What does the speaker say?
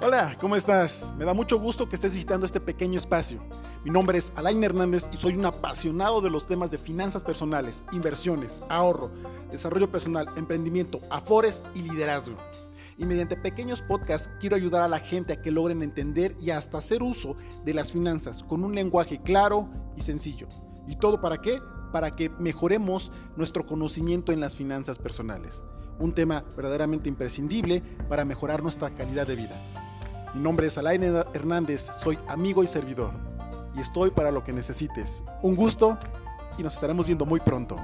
Hola, ¿cómo estás? Me da mucho gusto que estés visitando este pequeño espacio. Mi nombre es Alain Hernández y soy un apasionado de los temas de finanzas personales, inversiones, ahorro, desarrollo personal, emprendimiento, afores y liderazgo. Y mediante pequeños podcasts quiero ayudar a la gente a que logren entender y hasta hacer uso de las finanzas con un lenguaje claro y sencillo. ¿Y todo para qué? Para que mejoremos nuestro conocimiento en las finanzas personales. Un tema verdaderamente imprescindible para mejorar nuestra calidad de vida. Mi nombre es Alain Hernández, soy amigo y servidor y estoy para lo que necesites. Un gusto y nos estaremos viendo muy pronto.